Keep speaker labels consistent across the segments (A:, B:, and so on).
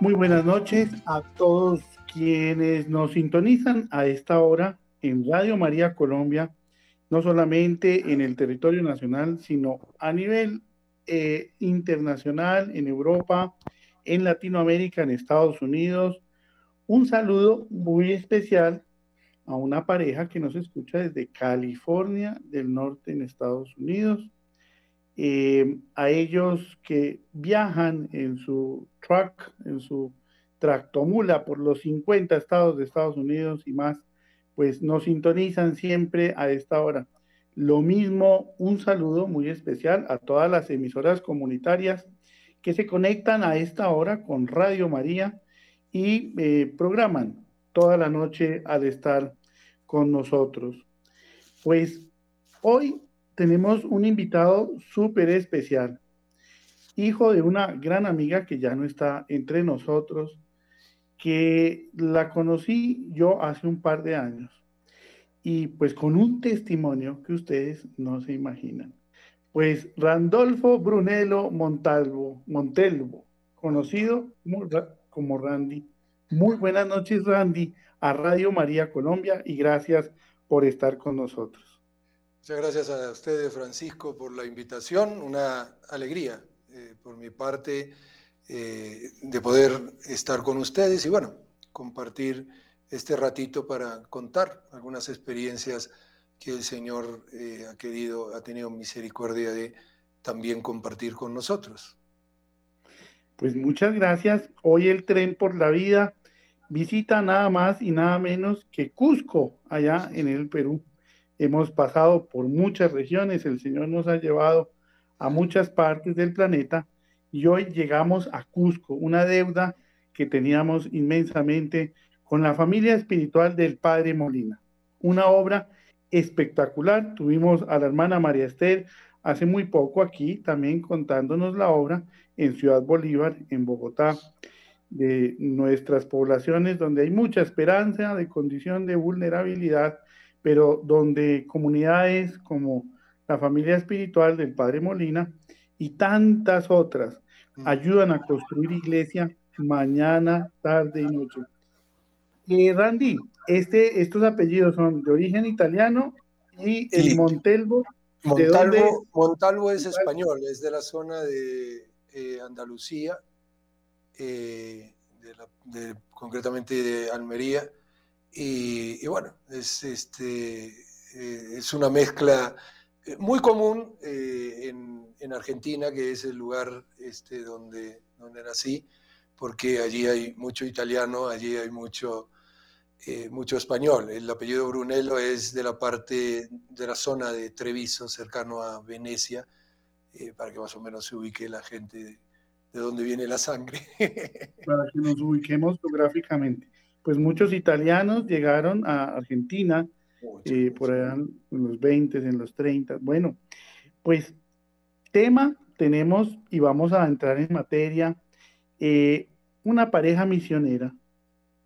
A: Muy buenas noches a todos quienes nos sintonizan a esta hora en Radio María Colombia, no solamente en el territorio nacional, sino a nivel eh, internacional, en Europa, en Latinoamérica, en Estados Unidos. Un saludo muy especial a una pareja que nos escucha desde California del Norte en Estados Unidos. Eh, a ellos que viajan en su truck, en su tractomula por los 50 estados de Estados Unidos y más, pues nos sintonizan siempre a esta hora. Lo mismo, un saludo muy especial a todas las emisoras comunitarias que se conectan a esta hora con Radio María y eh, programan toda la noche al estar con nosotros. Pues hoy tenemos un invitado súper especial, hijo de una gran amiga que ya no está entre nosotros, que la conocí yo hace un par de años y pues con un testimonio que ustedes no se imaginan. Pues Randolfo Brunello Montalvo, Montelvo, conocido como, como Randy. Muy buenas noches, Randy, a Radio María Colombia y gracias por estar con nosotros.
B: Muchas gracias a ustedes, Francisco, por la invitación. Una alegría eh, por mi parte eh, de poder estar con ustedes y bueno, compartir este ratito para contar algunas experiencias que el Señor eh, ha querido, ha tenido misericordia de también compartir con nosotros.
A: Pues muchas gracias. Hoy el tren por la vida visita nada más y nada menos que Cusco, allá en el Perú. Hemos pasado por muchas regiones, el Señor nos ha llevado a muchas partes del planeta y hoy llegamos a Cusco, una deuda que teníamos inmensamente con la familia espiritual del Padre Molina. Una obra espectacular. Tuvimos a la hermana María Esther hace muy poco aquí también contándonos la obra en Ciudad Bolívar, en Bogotá, de nuestras poblaciones donde hay mucha esperanza de condición de vulnerabilidad pero donde comunidades como la familia espiritual del Padre Molina y tantas otras mm. ayudan a construir iglesia mañana, tarde y noche. Eh, Randy, este, estos apellidos son de origen italiano y el Montelvo.
B: Montalvo, Montalvo es español, es de la zona de eh, Andalucía, eh, concretamente de Almería y, bueno, es, este, eh, es una mezcla eh, muy común eh, en, Argentina, que es el lugar este, donde, donde nací, porque allí hay mucho italiano, allí hay mucho, mucho español. El apellido Brunello es de la parte de la zona de Treviso, cercano a Venecia, para que más o menos se ubique la gente de, de dónde viene la sangre.
A: para que nos ubiquemos geográficamente pues muchos italianos llegaron a Argentina eh, por allá en los 20, en los 30. Bueno, pues tema tenemos y vamos a entrar en materia. Eh, una pareja misionera,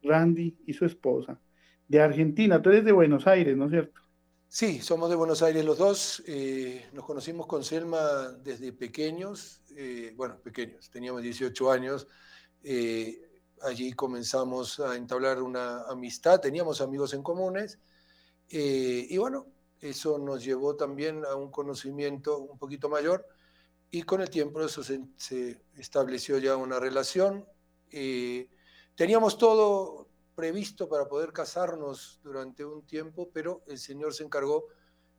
A: Randy y su esposa, de Argentina. Tú eres de Buenos Aires, ¿no es cierto?
B: Sí, somos de Buenos Aires los dos. Eh, nos conocimos con Selma desde pequeños, bueno, pequeños, teníamos 18 años allí comenzamos a entablar una amistad, teníamos amigos en comunes eh, y bueno, eso nos llevó también a un conocimiento un poquito mayor y con el tiempo eso se, estableció ya una relación. Eh, teníamos todo previsto para poder casarnos durante un tiempo, pero el Señor se encargó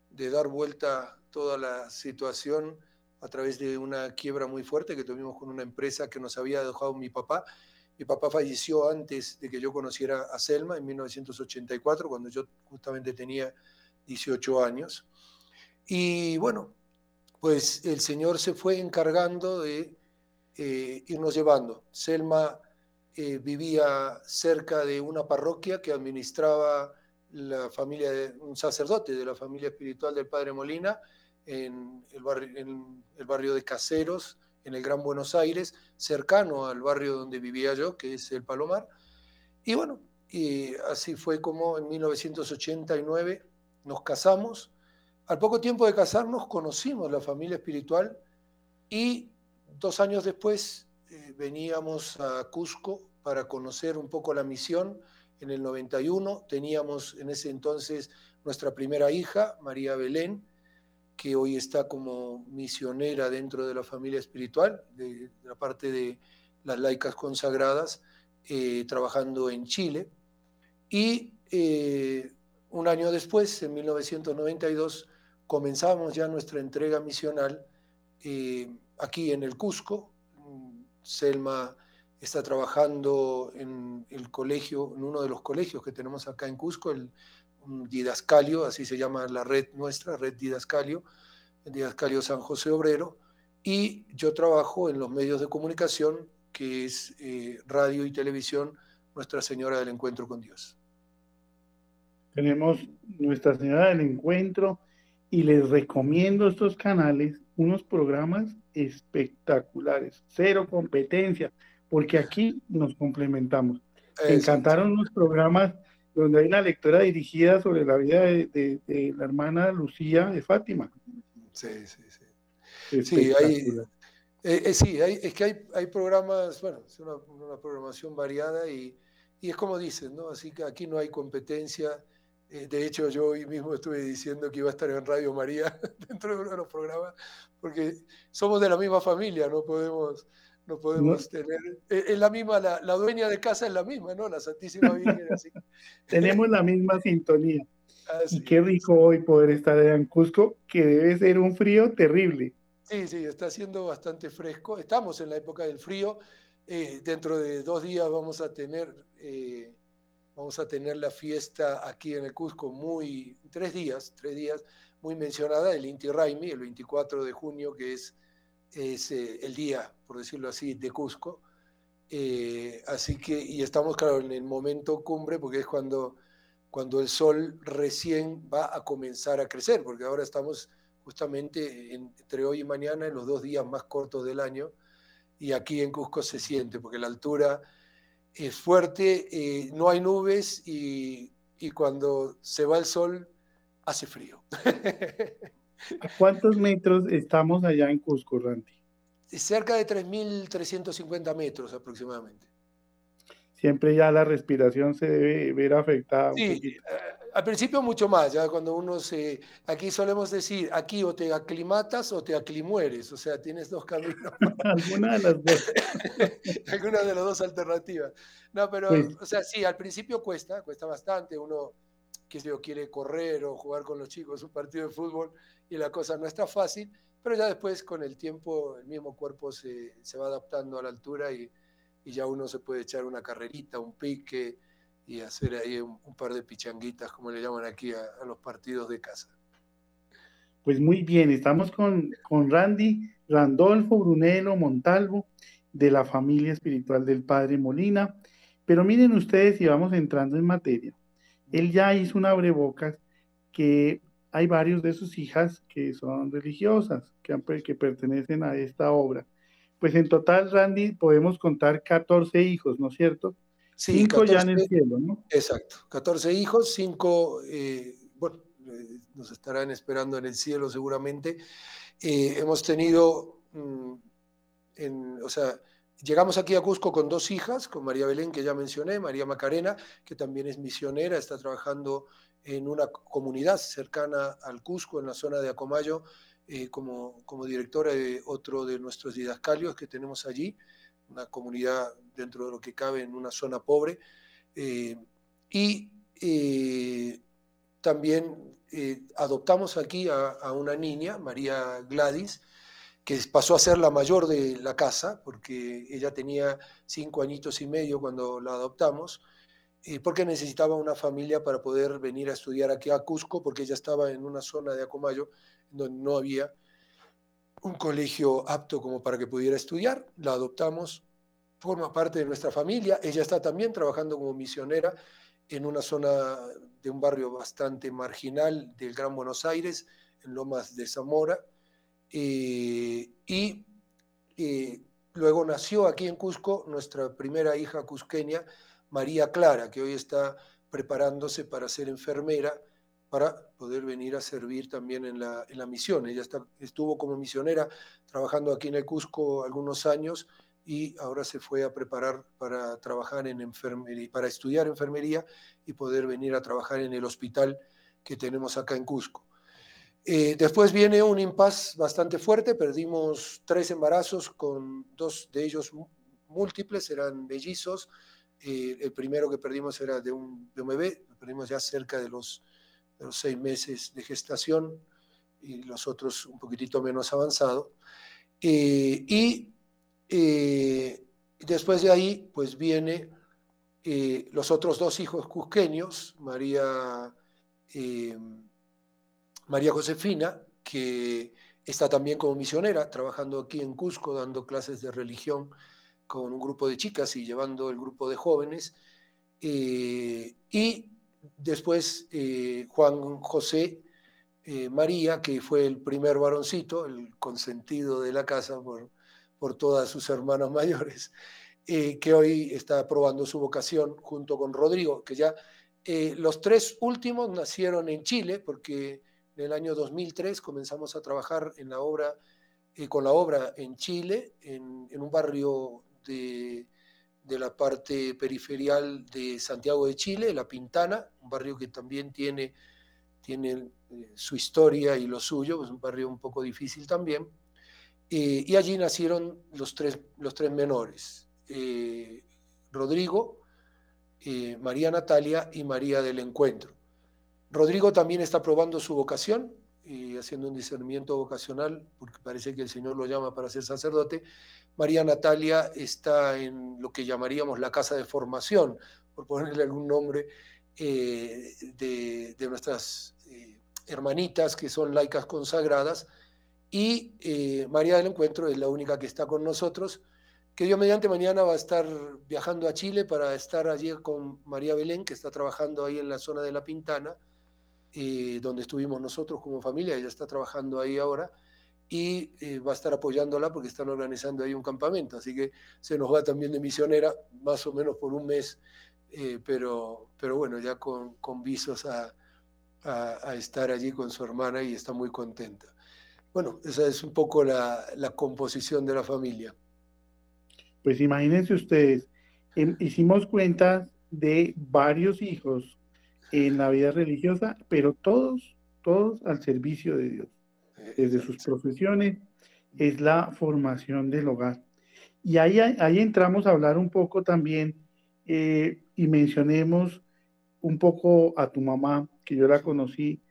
B: de dar vuelta toda la situación a través de una quiebra muy fuerte que tuvimos con una empresa que nos había dejado mi papá mi papá falleció antes de que yo conociera a Selma, en 1984, cuando yo justamente tenía 18 años. Y bueno, pues el Señor se fue encargando de eh, irnos llevando. Selma eh, vivía cerca de una parroquia que administraba la familia de un sacerdote de la familia espiritual del Padre Molina en el barrio, en el barrio de Caseros, en el Gran Buenos Aires, cercano al barrio donde vivía yo, que es el Palomar. Y bueno, y así fue como en 1989 nos casamos. Al poco tiempo de casarnos conocimos la familia espiritual y dos años después veníamos a Cusco para conocer un poco la misión. En el 91 teníamos en ese entonces nuestra primera hija, María Belén, que hoy está como misionera dentro de la familia espiritual, de, la parte de las laicas consagradas, eh, trabajando en Chile. Y eh, un año después, en 1992, comenzamos ya nuestra entrega misional eh, aquí en el Cusco. Selma está trabajando en el colegio, en uno de los colegios que tenemos acá en Cusco, el Didascalio, así se llama la red nuestra, Red Didascalio, Didascalio San José Obrero, y yo trabajo en los medios de comunicación, que es eh, radio y televisión, Nuestra Señora del Encuentro con Dios.
A: Tenemos Nuestra Señora del Encuentro y les recomiendo estos canales, unos programas espectaculares, cero competencia, porque aquí nos complementamos. Me encantaron los programas donde hay una lectura dirigida sobre la vida de, la hermana Lucía de Fátima.
B: Sí, sí, sí. Sí, hay, eh, eh, sí es que hay, hay, programas, bueno, es una, programación variada y, y, es como dicen, ¿no? Así que aquí no hay competencia. Eh, de hecho, yo hoy mismo estuve diciendo que iba a estar en Radio María dentro de uno de los programas, porque somos de la misma familia, no podemos no podemos tener. Eh, es la misma, la, dueña de casa es la misma, ¿no? La Santísima Virgen. Así.
A: Tenemos la misma sintonía. y qué rico hoy poder estar en Cusco, que debe ser un frío terrible.
B: Sí, sí, está siendo bastante fresco. Estamos en la época del frío. Eh, dentro de dos días vamos a tener eh, vamos a tener la fiesta aquí en el Cusco muy tres días, tres días muy mencionada el Inti Raimi, el 24 de junio, que es es eh, el día, por decirlo así, de Cusco. Eh, así que, y estamos, claro, en el momento cumbre, porque es cuando, cuando el sol recién va a comenzar a crecer, porque ahora estamos justamente entre hoy y mañana en los dos días más cortos del año, y aquí en Cusco se siente, porque la altura es fuerte, eh, no hay nubes y, y cuando se va el sol hace frío.
A: ¿A cuántos metros estamos allá en Cusco, Randy?
B: Cerca de 3.350 metros aproximadamente.
A: Siempre ya la respiración se debe ver afectada.
B: Sí, eh, al principio mucho más, ya cuando uno se... Aquí solemos decir, aquí o te aclimatas o te aclimueres, o sea, tienes dos caminos.
A: Alguna de las dos.
B: Alguna de las dos alternativas. No, pero, pues o sea, sí, al principio cuesta, cuesta bastante, uno, sé yo, quiere correr o jugar con los chicos un partido de fútbol y la cosa no está fácil, pero ya después con el tiempo el mismo cuerpo se, se va adaptando a la altura y, y, ya uno se puede echar una carrerita, un pique y hacer ahí un, par de pichanguitas, como le llaman aquí a, los partidos de casa.
A: Pues muy bien, estamos con, con Randy Randolfo Brunelo Montalvo de la familia espiritual del Padre Molina. Pero miren ustedes y vamos entrando en materia. Él ya hizo un abrebocas que hay varios de sus hijas que son religiosas, que, que pertenecen a esta obra. Pues en total, Randy, podemos contar 14 hijos, ¿no es cierto?
B: Sí, cinco ya en el cielo, ¿no? Exacto, 14 hijos, cinco, eh, bueno, eh, nos estarán esperando en el cielo seguramente. Eh, hemos tenido, mm, en, o sea, llegamos aquí a Cusco con dos hijas, con María Belén, que ya mencioné, María Macarena, que también es misionera, está trabajando en una comunidad cercana al Cusco, en la zona de Acomayo, eh, como, como, directora de otro de nuestros didascalios que tenemos allí, una comunidad dentro de lo que cabe en una zona pobre. Eh, y eh, también adoptamos aquí a, a, una niña, María Gladys, que pasó a ser la mayor de la casa, porque ella tenía cinco añitos y medio cuando la adoptamos porque necesitaba una familia para poder venir a estudiar aquí a Cusco, porque ella estaba en una zona de Acomayo donde no había un colegio apto como para que pudiera estudiar. La adoptamos, forma parte de nuestra familia. Ella está también trabajando como misionera en una zona de un barrio bastante marginal del Gran Buenos Aires, en Lomas de Zamora. Eh, y eh, luego nació aquí en Cusco nuestra primera hija cusqueña, María Clara, que hoy está preparándose para ser enfermera para poder venir a servir también en la, en la misión. Ella está, estuvo como misionera trabajando aquí en el Cusco algunos años, y ahora se fue a preparar para trabajar en enfermería, para estudiar enfermería y poder venir a trabajar en el hospital que tenemos acá en Cusco. Eh, después viene un impasse bastante fuerte, perdimos tres embarazos con dos de ellos múltiples, eran mellizos. Eh, el primero que perdimos era de un, bebé, lo perdimos ya cerca de los, de los seis meses de gestación y los otros un poquitito menos avanzado. Eh, y eh, después de ahí, pues viene eh, los otros dos hijos cusqueños, María, María Josefina, que está también como misionera, trabajando aquí en Cusco, dando clases de religión con un grupo de chicas y llevando el grupo de jóvenes. y después Juan José eh, María, que fue el primer varoncito, el consentido de la casa por, por todas sus hermanas mayores, eh, que hoy está probando su vocación junto con Rodrigo, que ya eh, los tres últimos nacieron en Chile, porque en el año 2003 comenzamos a trabajar en la obra, con la obra en Chile, en, un barrio de, de la parte periferial de Santiago de Chile, La Pintana, un barrio que también tiene tiene eh, su historia y lo suyo, es un barrio un poco difícil también. Eh, y allí nacieron los tres, los tres menores, eh, Rodrigo, María Natalia y María del Encuentro. Rodrigo también está probando su vocación, y haciendo un discernimiento vocacional, porque parece que el Señor lo llama para ser sacerdote. María Natalia está en lo que llamaríamos la casa de formación, por ponerle algún nombre, de, de, nuestras hermanitas que son laicas consagradas, y eh, María del Encuentro es la única que está con nosotros, que Dios mediante mañana va a estar viajando a Chile para estar allí con María Belén, que está trabajando ahí en la zona de La Pintana, eh, donde estuvimos nosotros como familia, ella está trabajando ahí ahora, y eh, va a estar apoyándola porque están organizando ahí un campamento, así que se nos va también de misionera, más o menos por un mes, pero, pero bueno, ya con, con visos a, a, estar allí con su hermana y está muy contenta. Bueno, esa es un poco la, composición de la familia.
A: Pues imagínense ustedes, em, hicimos cuenta de varios hijos en la vida religiosa, pero todos, todos al servicio de Dios. Desde sus profesiones es la formación del hogar. Y ahí, ahí entramos a hablar un poco también eh, y mencionemos un poco a tu mamá, que yo la conocí,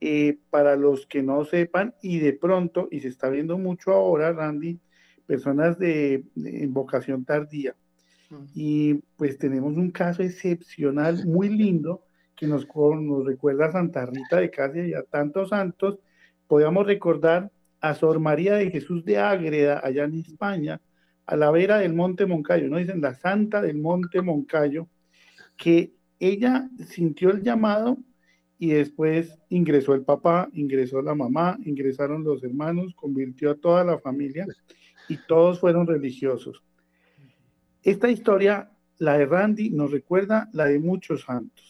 A: eh, para los que no sepan, y de pronto, y se está viendo mucho ahora, Randy, personas de, vocación tardía. Y pues tenemos un caso excepcional, muy lindo, que nos, nos recuerda a Santa Rita de Casia y a tantos santos. Podríamos recordar a Sor María de Jesús de Ágreda, allá en España, a la vera del Monte Moncayo, ¿no? Dicen la Santa del Monte Moncayo, que ella sintió el llamado y después ingresó el papá, ingresó la mamá, ingresaron los hermanos, convirtió a toda la familia y todos fueron religiosos. Esta historia, la de Randy, nos recuerda la de muchos santos.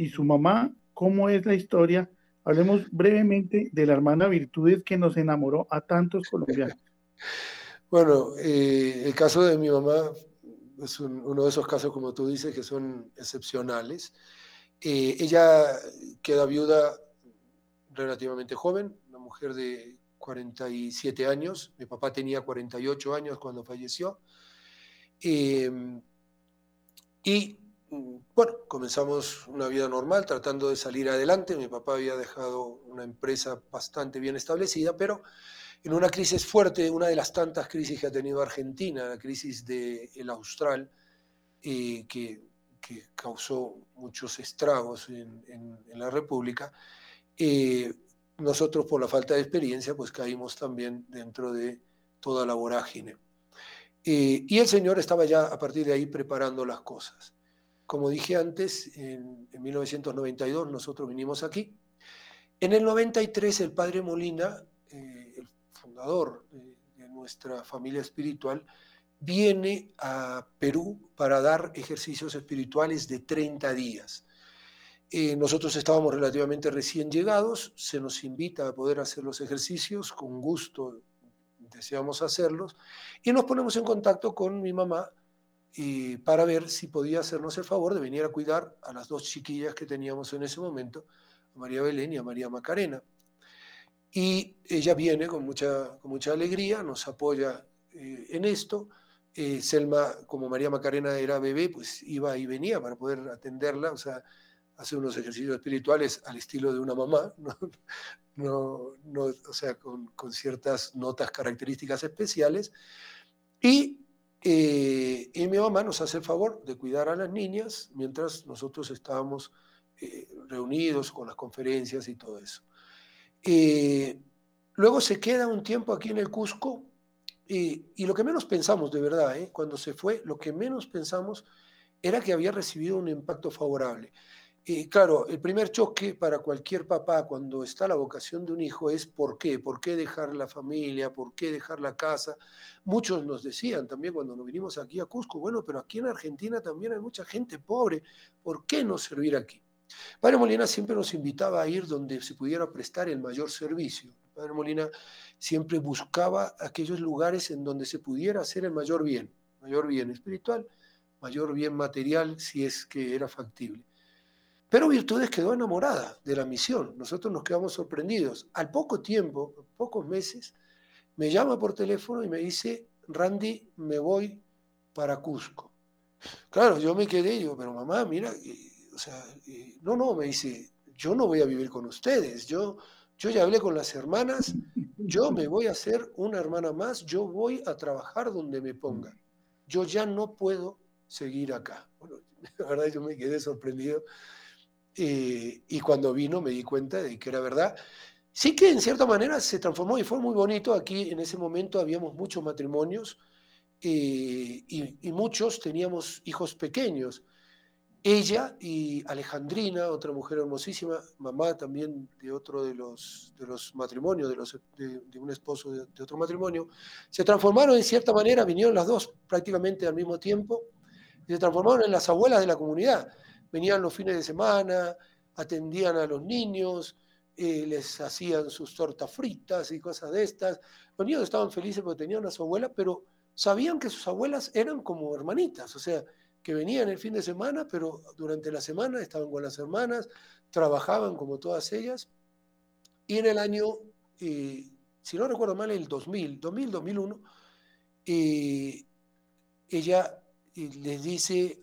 A: Y su mamá, ¿cómo es la historia? Hablemos brevemente de la hermana Virtudes que nos enamoró a tantos colombianos.
B: Bueno, eh, el caso de mi mamá es uno de esos casos, como tú dices, que son excepcionales. Eh, ella queda viuda relativamente joven, una mujer de 47 años. Mi papá tenía 48 años cuando falleció. Em, y bueno, comenzamos una vida normal tratando de salir adelante. Mi papá había dejado una empresa bastante bien establecida, pero en una crisis fuerte, una de las tantas crisis que ha tenido Argentina, la crisis del el Austral, eh, que que causó muchos estragos en, la República, eh, nosotros por la falta de experiencia pues caímos también dentro de toda la vorágine. Eh, y el Señor estaba ya a partir de ahí preparando las cosas. Como dije antes, en, 1992 nosotros vinimos aquí. En el 93 el Padre Molina, eh, el fundador de nuestra familia espiritual, viene a Perú para dar ejercicios espirituales de 30 días. Eh, nosotros estábamos relativamente recién llegados, se nos invita a poder hacer los ejercicios, con gusto deseamos hacerlos, y nos ponemos en contacto con mi mamá y para ver si podía hacernos el favor de venir a cuidar a las dos chiquillas que teníamos en ese momento, a María Belén y a María Macarena. Y ella viene con mucha, mucha alegría, nos apoya eh, en esto. Eh, Selma, como María Macarena era bebé, pues iba y venía para poder atenderla, o sea, hace unos ejercicios espirituales al estilo de una mamá, ¿no? No, o sea, con, con, ciertas notas características especiales. Y, eh, y, mi mamá nos hace el favor de cuidar a las niñas mientras nosotros estábamos reunidos con las conferencias y todo eso. Eh, luego se queda un tiempo aquí en el Cusco y, lo que menos pensamos, de verdad, ¿eh? cuando se fue, lo que menos pensamos era que había recibido un impacto favorable. Y claro, el primer choque para cualquier papá cuando está la vocación de un hijo es ¿por qué? ¿Por qué dejar la familia? ¿Por qué dejar la casa? Muchos nos decían también cuando nos vinimos aquí a Cusco, bueno, pero aquí en Argentina también hay mucha gente pobre, ¿por qué no servir aquí? Padre Molina siempre nos invitaba a ir donde se pudiera prestar el mayor servicio. Padre Molina siempre buscaba aquellos lugares en donde se pudiera hacer el mayor bien, mayor bien espiritual, mayor bien material, si es que era factible. Pero Virtudes quedó enamorada de la misión. Nosotros nos quedamos sorprendidos. Al poco tiempo, pocos meses, me llama por teléfono y me dice, Randy, me voy para Cusco. Claro, yo me quedé, yo, pero mamá, mira, o sea, no, no, me dice, yo no voy a vivir con ustedes, yo, yo ya hablé con las hermanas, yo me voy a hacer una hermana más, yo voy a trabajar donde me pongan, yo ya no puedo seguir acá. La verdad yo me quedé sorprendido eh, y cuando vino me di cuenta de que era verdad. Sí que en cierta manera se transformó y fue muy bonito. Aquí en ese momento habíamos muchos matrimonios eh, y, muchos teníamos hijos pequeños. Ella y Alejandrina, otra mujer hermosísima, mamá también de otro de los, de los matrimonios, de, los, de, un esposo de, otro matrimonio, se transformaron en cierta manera, vinieron las dos prácticamente al mismo tiempo, y se transformaron en las abuelas de la comunidad. Venían los fines de semana, atendían a los niños, eh, les hacían sus tortas fritas y cosas de estas. Los niños estaban felices porque tenían a su abuela, pero sabían que sus abuelas eran como hermanitas, o sea, que venían el fin de semana, pero durante la semana estaban con las hermanas, trabajaban como todas ellas. Y en el año, eh, si no recuerdo mal, el 2000, 2000, 2001, ella eh, les dice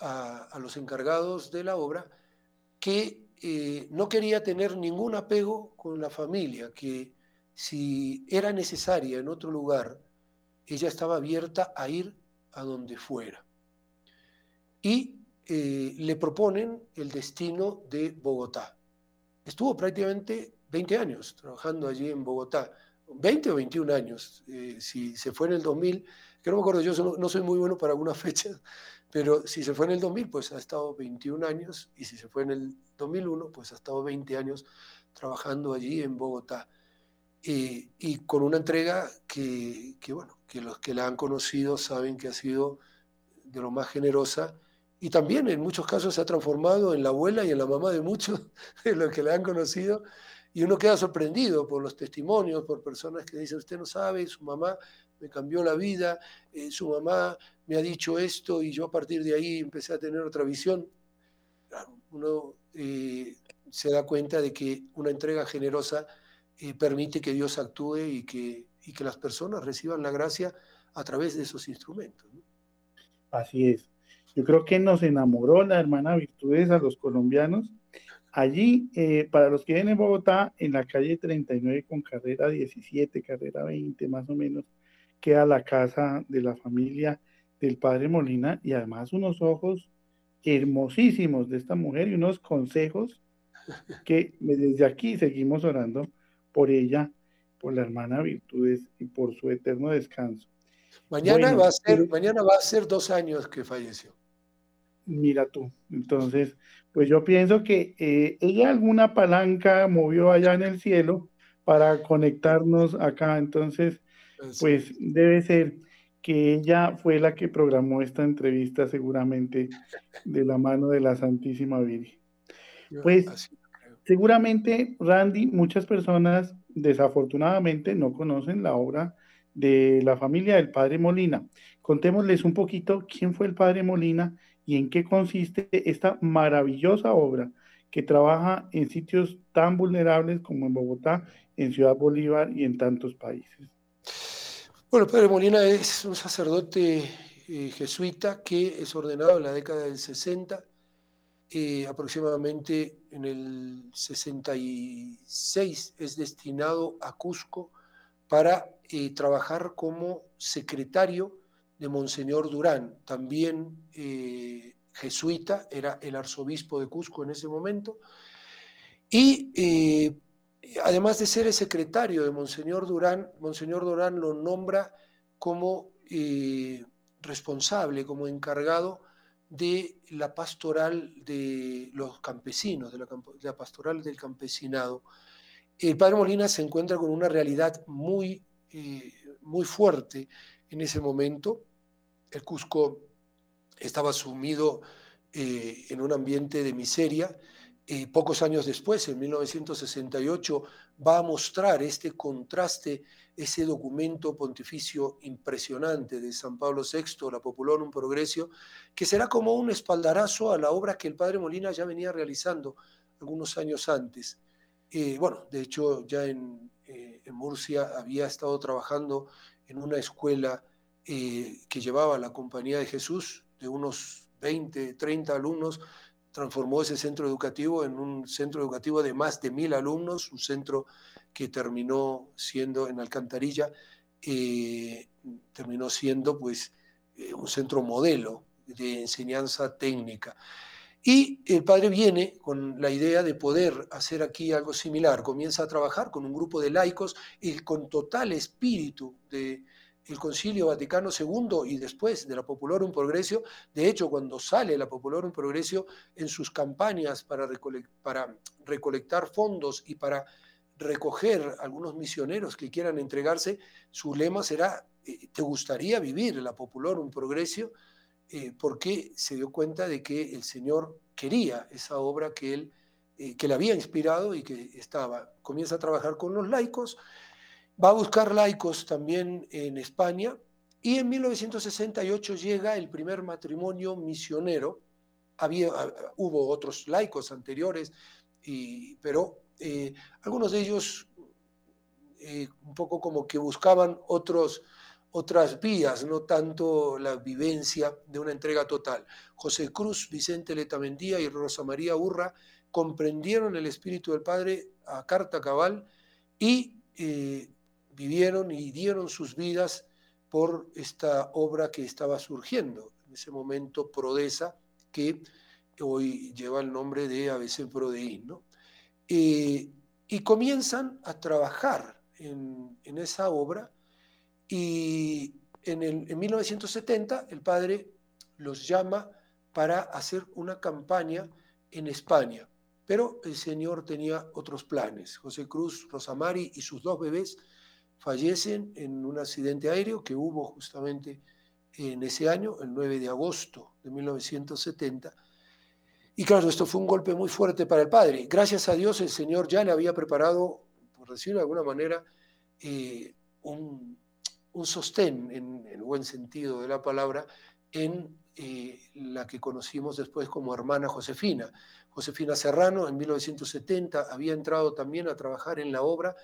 B: eh, a, los encargados de la obra que no quería tener ningún apego con la familia, que si era necesaria en otro lugar, ella estaba abierta a ir a donde fuera. Y eh, le proponen el destino de Bogotá. Estuvo prácticamente 20 años trabajando allí en Bogotá, 20 o 21 años, eh, si se fue en el 2000, que no me acuerdo, yo no soy muy bueno para algunas fechas, pero si se fue en el 2000, pues ha estado 21 años, y si se fue en el 2001, pues ha estado 20 años trabajando allí en Bogotá. Y con una entrega que, que, bueno, que los que la han conocido saben que ha sido de lo más generosa y también en muchos casos se ha transformado en la abuela y en la mamá de muchos de los que la han conocido y uno queda sorprendido por los testimonios, por personas que dicen, usted no sabe, su mamá me cambió la vida, eh, su mamá me ha dicho esto y yo a partir de ahí empecé a tener otra visión. Uno eh, se da cuenta de que una entrega generosa permite que Dios actúe y que, y que las personas reciban la gracia a través de esos instrumentos.
A: Así es. Yo creo que nos enamoró la hermana Virtudes a los colombianos. Allí, eh, para los que vienen en Bogotá, en la calle 39 con carrera 17, carrera 20 más o menos, queda la casa de la familia del padre Molina y además unos ojos hermosísimos de esta mujer y unos consejos que desde aquí seguimos orando por ella, por la hermana Virtudes y por su eterno descanso.
B: Mañana, va, a ser, mañana va a ser dos años que falleció.
A: Mira tú, entonces, pues yo pienso que eh, ella alguna palanca movió allá en el cielo para conectarnos acá, entonces, pues debe ser que ella fue la que programó esta entrevista seguramente de la mano de la Santísima Virgen. Pues Seguramente, Randy, muchas personas desafortunadamente no conocen la obra de la familia del padre Molina. Contémosles un poquito quién fue el padre Molina y en qué consiste esta maravillosa obra que trabaja en sitios tan vulnerables como en Bogotá, en Ciudad Bolívar y en tantos países.
B: Bueno, padre Molina es un sacerdote eh, jesuita que es ordenado en la década del 60, eh, aproximadamente en el 66 es destinado a Cusco para eh, trabajar como secretario de Monseñor Durán, también jesuita, era el arzobispo de Cusco en ese momento, y además de ser el secretario de Monseñor Durán, Monseñor Durán lo nombra como eh, responsable, como encargado de la pastoral de los campesinos, de la, pastoral del campesinado. El padre Molina se encuentra con una realidad muy, eh, muy fuerte en ese momento. El Cusco estaba sumido eh, en un ambiente de miseria. Y pocos años después, en 1968, va a mostrar este contraste, ese documento pontificio impresionante de San Pablo VI, la Popularum Progresio, que será como un espaldarazo a la obra que el padre Molina ya venía realizando algunos años antes. Eh, bueno, de hecho, ya en, eh, en, Murcia había estado trabajando en una escuela que llevaba la Compañía de Jesús, de unos 20, 30 alumnos, transformó ese centro educativo en un centro educativo de más de mil alumnos, un centro que terminó siendo en Alcantarilla, eh, terminó siendo pues eh, un centro modelo de enseñanza técnica. Y el padre viene con la idea de poder hacer aquí algo similar. Comienza a trabajar con un grupo de laicos y con total espíritu de, el Concilio Vaticano II y después de la Popularum Progresio. De hecho, cuando sale la Popularum Progresio en sus campañas para, recolectar fondos y para recoger algunos misioneros que quieran entregarse, su lema será, eh, ¿te gustaría vivir la Popularum Progresio? Eh, porque se dio cuenta de que el Señor quería esa obra que él eh, que le había inspirado y que estaba. Comienza a trabajar con los laicos, Va a buscar laicos también en España y en 1968 llega el primer matrimonio misionero. Había, hubo otros laicos anteriores, pero eh, algunos de ellos eh, un poco como que buscaban otros, otras vías, no tanto la vivencia de una entrega total. José Cruz, Vicente Letamendía y Rosa María Urra comprendieron el Espíritu del Padre a carta cabal y eh, vivieron y dieron sus vidas por esta obra que estaba surgiendo, en ese momento Prodesa, que hoy lleva el nombre de ABC Prodeín. ¿no? Eh, y comienzan a trabajar en, esa obra y en, en 1970 el padre los llama para hacer una campaña en España. Pero el Señor tenía otros planes. José Cruz, Rosamari y sus dos bebés fallecen en un accidente aéreo que hubo justamente en ese año, el 9 de agosto de 1970. Y claro, esto fue un golpe muy fuerte para el padre. Gracias a Dios el Señor ya le había preparado, por decirlo de alguna manera, eh, un, sostén, en el buen sentido de la palabra, en eh, la que conocimos después como hermana Josefina. Josefina Serrano en 1970 había entrado también a trabajar en la obra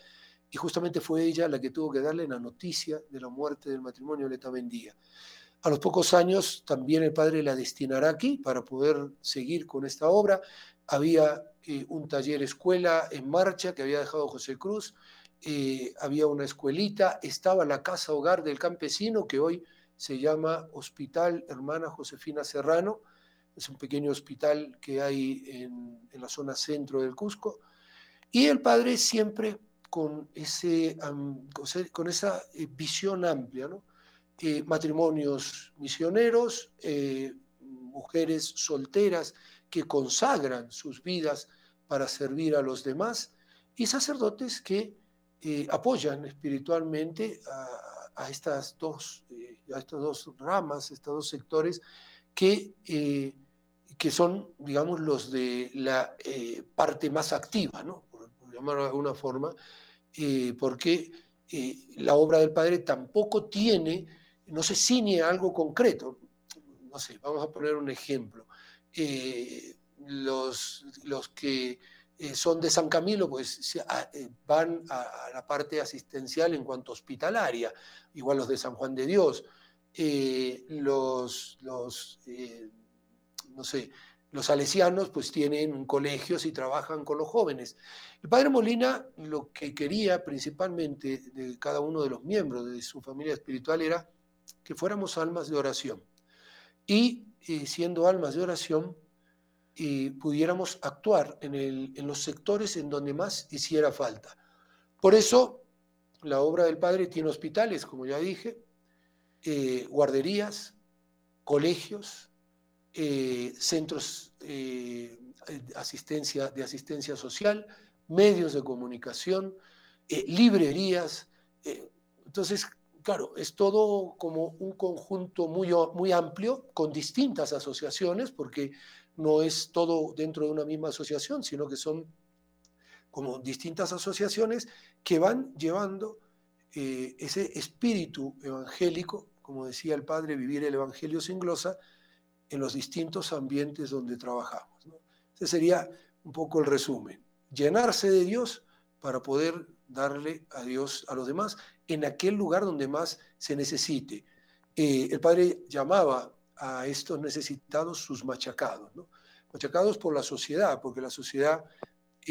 B: y justamente fue ella la que tuvo que darle la noticia de la muerte del matrimonio de Letamendía. A los pocos años también el padre la destinará aquí para poder seguir con esta obra. Había eh, un taller escuela en marcha que había dejado José Cruz, eh, había una escuelita, estaba la casa hogar del campesino que hoy se llama Hospital Hermana Josefina Serrano, es un pequeño hospital que hay en, en la zona centro del Cusco, y el padre siempre con, ese, con esa eh, visión amplia. Eh, matrimonios misioneros, eh, mujeres solteras que consagran sus vidas para servir a los demás y sacerdotes que apoyan espiritualmente a, estas dos, a estas dos ramas, estos dos sectores que, que son, digamos, los de la parte más activa, ¿no? Llamarlo de alguna forma, eh, porque eh, la obra del Padre tampoco tiene, no se ciñe a algo concreto. No sé, vamos a poner un ejemplo. los, los que son de San Camilo, pues van a, la parte asistencial en cuanto hospitalaria, igual los de San Juan de Dios, los, los no sé, los salesianos pues tienen colegios y trabajan con los jóvenes. El padre Molina lo que quería principalmente de cada uno de los miembros de su familia espiritual era que fuéramos almas de oración. Y eh, siendo almas de oración, eh, pudiéramos actuar en, los sectores en donde más hiciera falta. Por eso, la obra del Padre tiene hospitales, como ya dije, eh, guarderías, colegios, eh, centros eh, asistencia, de asistencia social, medios de comunicación, eh, librerías. entonces, claro, es todo como un conjunto muy, muy amplio con distintas asociaciones, porque no es todo dentro de una misma asociación, sino que son como distintas asociaciones que van llevando ese espíritu evangélico, como decía el padre, vivir el Evangelio sin glosa, en los distintos ambientes donde trabajamos. Ese sería un poco el resumen. Llenarse de Dios para poder darle a Dios a los demás en aquel lugar donde más se necesite. Eh, el Padre llamaba a estos necesitados sus machacados, machacados por la sociedad, porque la sociedad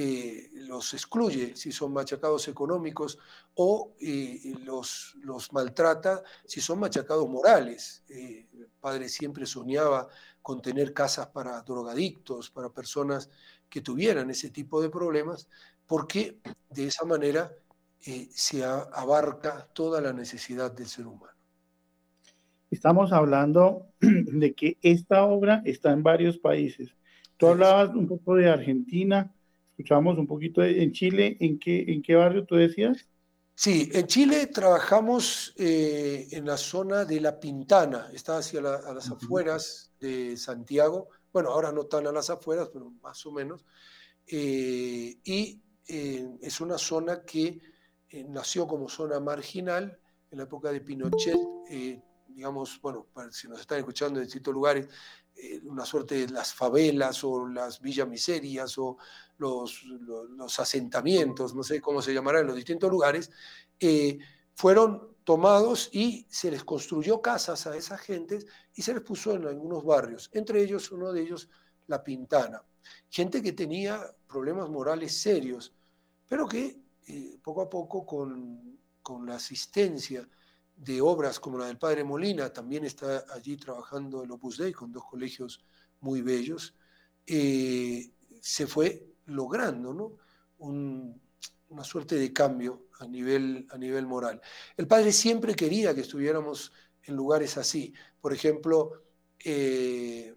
B: eh, los excluye si son machacados económicos o eh, los, los, maltrata si son machacados morales. Eh, el padre siempre soñaba con tener casas para drogadictos, para personas que tuvieran ese tipo de problemas, porque de esa manera se abarca toda la necesidad del ser humano.
A: Estamos hablando de que esta obra está en varios países. Tú hablabas un poco de Argentina, escuchamos un poquito en Chile. ¿En qué, en qué barrio tú decías?
B: Sí, en Chile trabajamos eh, en la zona de La Pintana, está hacia las afueras de Santiago, bueno, ahora no tan a las afueras, pero más o menos, eh, y eh, es una zona que nació como zona marginal en la época de Pinochet, digamos, bueno, si nos están escuchando en distintos lugares, una suerte de las favelas o las villamiserias o los, asentamientos, no sé cómo se llamará en los distintos lugares, eh, fueron tomados y se les construyó casas a esas gentes y se les puso en algunos barrios, entre ellos uno de ellos La Pintana. Gente que tenía problemas morales serios, pero que eh, poco a poco con, con, la asistencia de obras como la del Padre Molina, también está allí trabajando el Opus Dei con dos colegios muy bellos, eh, se fue logrando ¿no? una suerte de cambio a nivel, a nivel moral. El padre siempre quería que estuviéramos en lugares así. Por ejemplo, eh,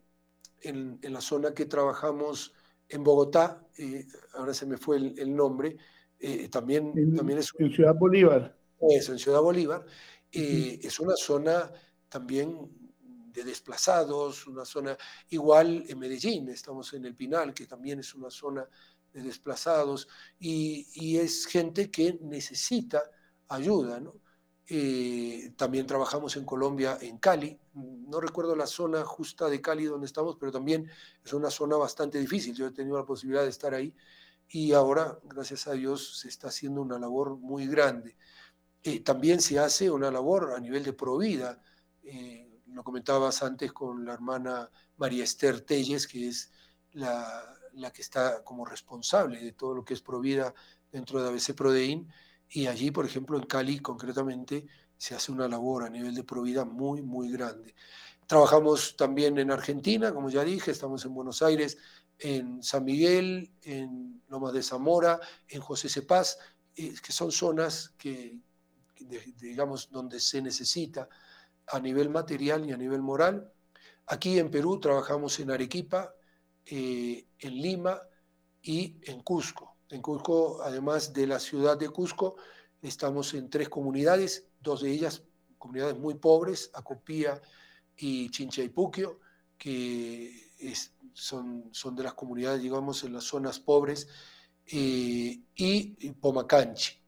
B: en, la zona que trabajamos en Bogotá, eh, ahora se me fue el, nombre, eh, también,
A: en,
B: también es...
A: En Ciudad Bolívar.
B: Eso, en Ciudad Bolívar. Es una zona también de desplazados, una zona igual en Medellín, estamos en el Pinal, que también es una zona de desplazados, y, es gente que necesita ayuda. ¿no? Eh, también trabajamos en Colombia, en Cali, no recuerdo la zona justa de Cali donde estamos, pero también es una zona bastante difícil, yo he tenido la posibilidad de estar ahí, y ahora, gracias a Dios, se está haciendo una labor muy grande. Eh, también se hace una labor a nivel de provida. Eh, lo comentabas antes con la hermana María Esther Telles, que es la, que está como responsable de todo lo que es Provida dentro de ABC Prodein, y allí, por ejemplo, en Cali concretamente, se hace una labor a nivel de Provida muy, muy grande. Trabajamos también en Argentina, como ya dije, estamos en Buenos Aires, en San Miguel, en Lomas de Zamora, en José Cepaz, eh, que son zonas que, digamos, donde se necesita a nivel material y a nivel moral. Aquí en Perú trabajamos en Arequipa, eh, en Lima y en Cusco. En Cusco, además de la ciudad de Cusco, estamos en tres comunidades, dos de ellas comunidades muy pobres, Acopía y Chinchaypuquio, que son, son de las comunidades, digamos, en las zonas pobres, eh, y Pomacanchi.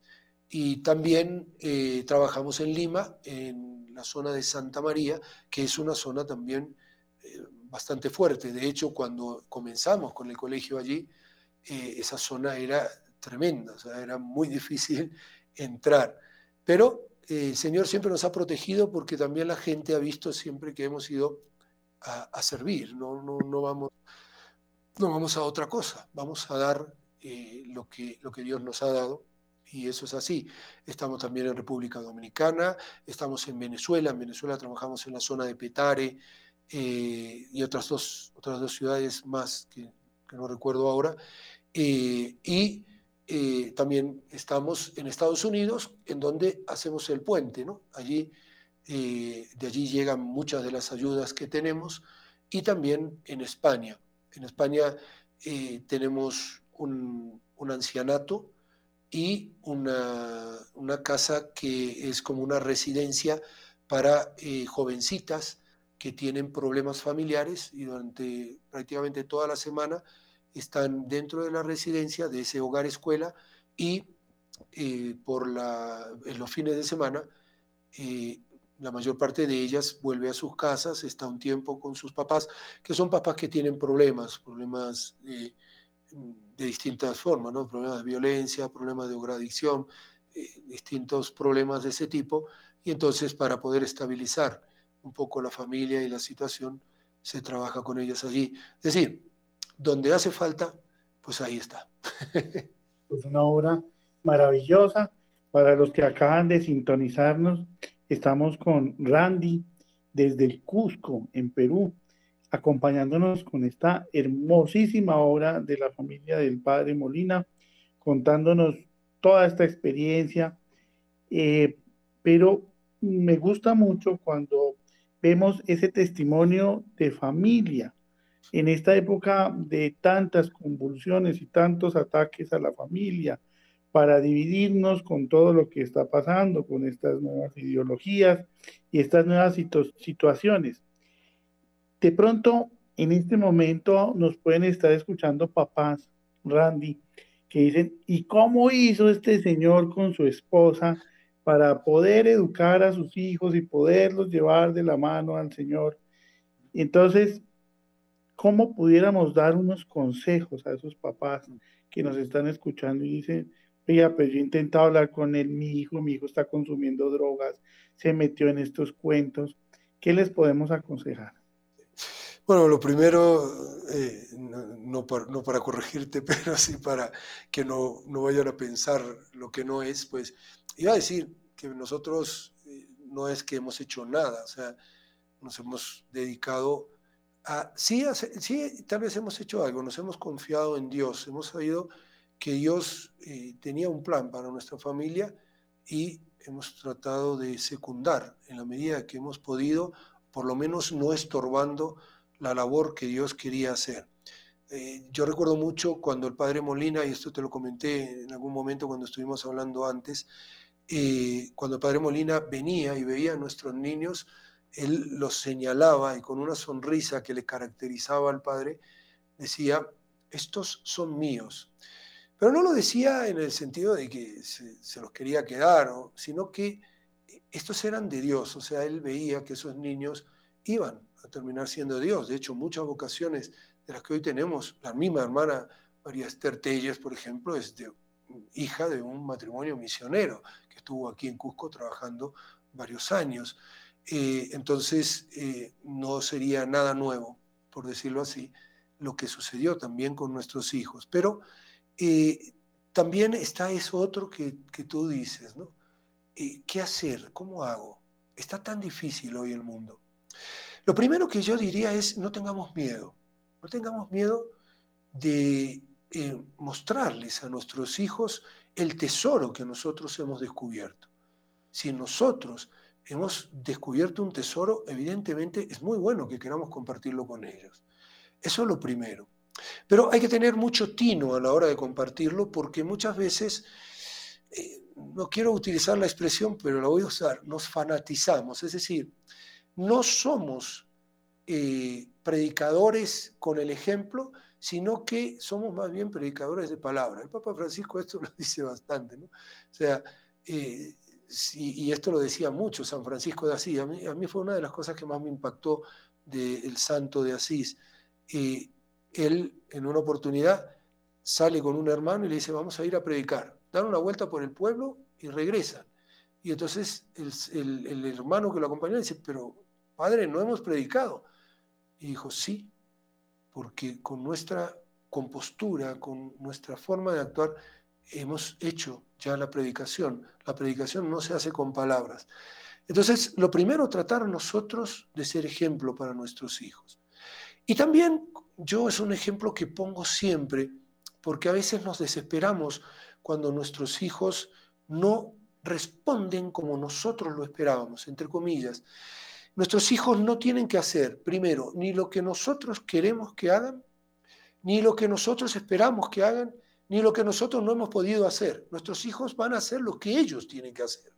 B: Y también eh, trabajamos en Lima, en la zona de Santa María, que es una zona también eh, bastante fuerte. De hecho, cuando comenzamos con el colegio allí, eh, esa zona era tremenda, o sea, era muy difícil entrar. Pero el Señor siempre nos ha protegido porque también la gente ha visto siempre que hemos ido a, servir, no, no, no, vamos, no vamos a otra cosa, vamos a dar lo, que, lo que Dios nos ha dado y eso es así. Estamos también en República Dominicana, estamos en Venezuela, en Venezuela trabajamos en la zona de Petare eh, y otras dos, otras dos ciudades más que, no recuerdo ahora. Eh, y eh, también estamos en Estados Unidos, en donde hacemos el puente, ¿no? Allí, de allí llegan muchas de las ayudas que tenemos, y también en España. En España tenemos un, un ancianato y una, casa que es como una residencia para eh, jovencitas que tienen problemas familiares y durante prácticamente toda la semana están dentro de la residencia de ese hogar escuela y eh, por en los fines de semana eh, la mayor parte de ellas vuelve a sus casas, está un tiempo con sus papás, que son papás que tienen problemas, problemas de distintas formas, ¿no? problemas de violencia, problemas de drogadicción, eh, distintos problemas de ese tipo, y entonces para poder estabilizar un poco la familia y la situación, se trabaja con ellas allí. Es decir, donde hace falta, pues ahí está.
A: Es una obra maravillosa. Para los que acaban de sintonizarnos, estamos con Randy desde el Cusco, en Perú acompañándonos con esta hermosísima obra de la familia del padre Molina, contándonos toda esta experiencia. Eh, pero me gusta mucho cuando vemos ese testimonio de familia en esta época de tantas convulsiones y tantos ataques a la familia para dividirnos con todo lo que está pasando, con estas nuevas ideologías y estas nuevas situaciones. De pronto, en este momento nos pueden estar escuchando papás, Randy, que dicen, ¿y cómo hizo este señor con su esposa para poder educar a sus hijos y poderlos llevar de la mano al Señor? Entonces, ¿cómo pudiéramos dar unos consejos a esos papás que nos están escuchando y dicen, Oiga, pues yo he intentado hablar con él, mi hijo, mi hijo está consumiendo drogas, se metió en estos cuentos. ¿Qué les podemos aconsejar?
B: Bueno, lo primero, eh, no, para, corregirte, pero sí para que no, vayan a pensar lo que no es, pues iba a decir que nosotros eh, no es que hemos hecho nada, o sea, nos hemos dedicado a, sí, sí, tal vez hemos hecho algo, nos hemos confiado en Dios, hemos sabido que Dios eh, tenía un plan para nuestra familia y hemos tratado de secundar en la medida que hemos podido, por lo menos no estorbando la labor que Dios quería hacer. Eh, yo recuerdo mucho cuando el padre Molina, y esto te lo comenté en algún momento cuando estuvimos hablando antes, eh, cuando el padre Molina venía y veía a nuestros niños, él los señalaba y con una sonrisa que le caracterizaba al padre, decía, estos son míos. Pero no lo decía en el sentido de que se, los quería quedar, sino que estos eran de Dios, o sea, él veía que esos niños iban a terminar siendo Dios. De hecho, muchas vocaciones de las que hoy tenemos, la misma hermana María Esther Telles, por ejemplo, es hija de un matrimonio misionero que estuvo aquí en Cusco trabajando varios años. Eh, entonces, eh, no sería nada nuevo, por decirlo así, lo que sucedió también con nuestros hijos. Pero eh, también está eso otro que, que tú dices, ¿no? ¿Qué hacer? ¿Cómo hago? Está tan difícil hoy el mundo. Lo primero que yo diría es no tengamos miedo, no tengamos miedo de eh, mostrarles a nuestros hijos el tesoro que nosotros hemos descubierto. Si nosotros hemos descubierto un tesoro, evidentemente es muy bueno que queramos compartirlo con ellos. Eso es lo primero. Pero hay que tener mucho tino a la hora de compartirlo porque muchas veces, eh, no quiero utilizar la expresión, pero la voy a usar, nos fanatizamos. Es decir, no somos eh, predicadores con el ejemplo, sino que somos más bien predicadores de palabra. El Papa Francisco esto lo dice bastante, ¿no? O sea, eh, y, esto lo decía mucho San Francisco de Asís, a mí, fue una de las cosas que más me impactó del santo de Asís. Eh, él en una oportunidad sale con un hermano y le dice, vamos a ir a predicar. Dan una vuelta por el pueblo y regresan. Y entonces el, el, hermano que lo acompañó dice, pero padre, no hemos predicado. Y dijo, sí, porque con nuestra compostura, con nuestra forma de actuar, hemos hecho ya la predicación. La predicación no se hace con palabras. Entonces, lo primero, tratar nosotros de ser ejemplo para nuestros hijos. Y también yo es un ejemplo que pongo siempre, porque a veces nos desesperamos cuando nuestros hijos no responden como nosotros lo esperábamos, entre comillas. Nuestros hijos no tienen que hacer, primero, ni lo que nosotros queremos que hagan, ni lo que nosotros esperamos que hagan, ni lo que nosotros no hemos podido hacer. Nuestros hijos van a hacer lo que ellos tienen que hacer.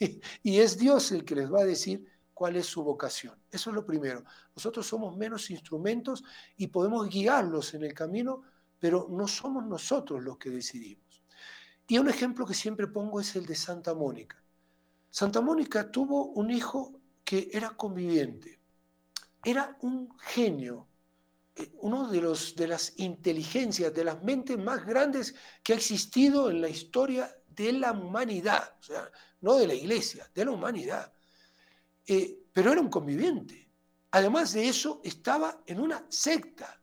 B: Y es Dios el que les va a decir cuál es su vocación. Eso es lo primero. Nosotros somos menos instrumentos y podemos guiarlos en el camino, pero no somos nosotros los que decidimos. Y un ejemplo que siempre pongo es el de Santa Mónica. Santa Mónica tuvo un hijo que era conviviente, era un genio, uno de, los, de las inteligencias, de las mentes más grandes que ha existido en la historia de la humanidad, o sea, no de la iglesia, de la humanidad. Eh, pero era un conviviente. Además de eso, estaba en una secta,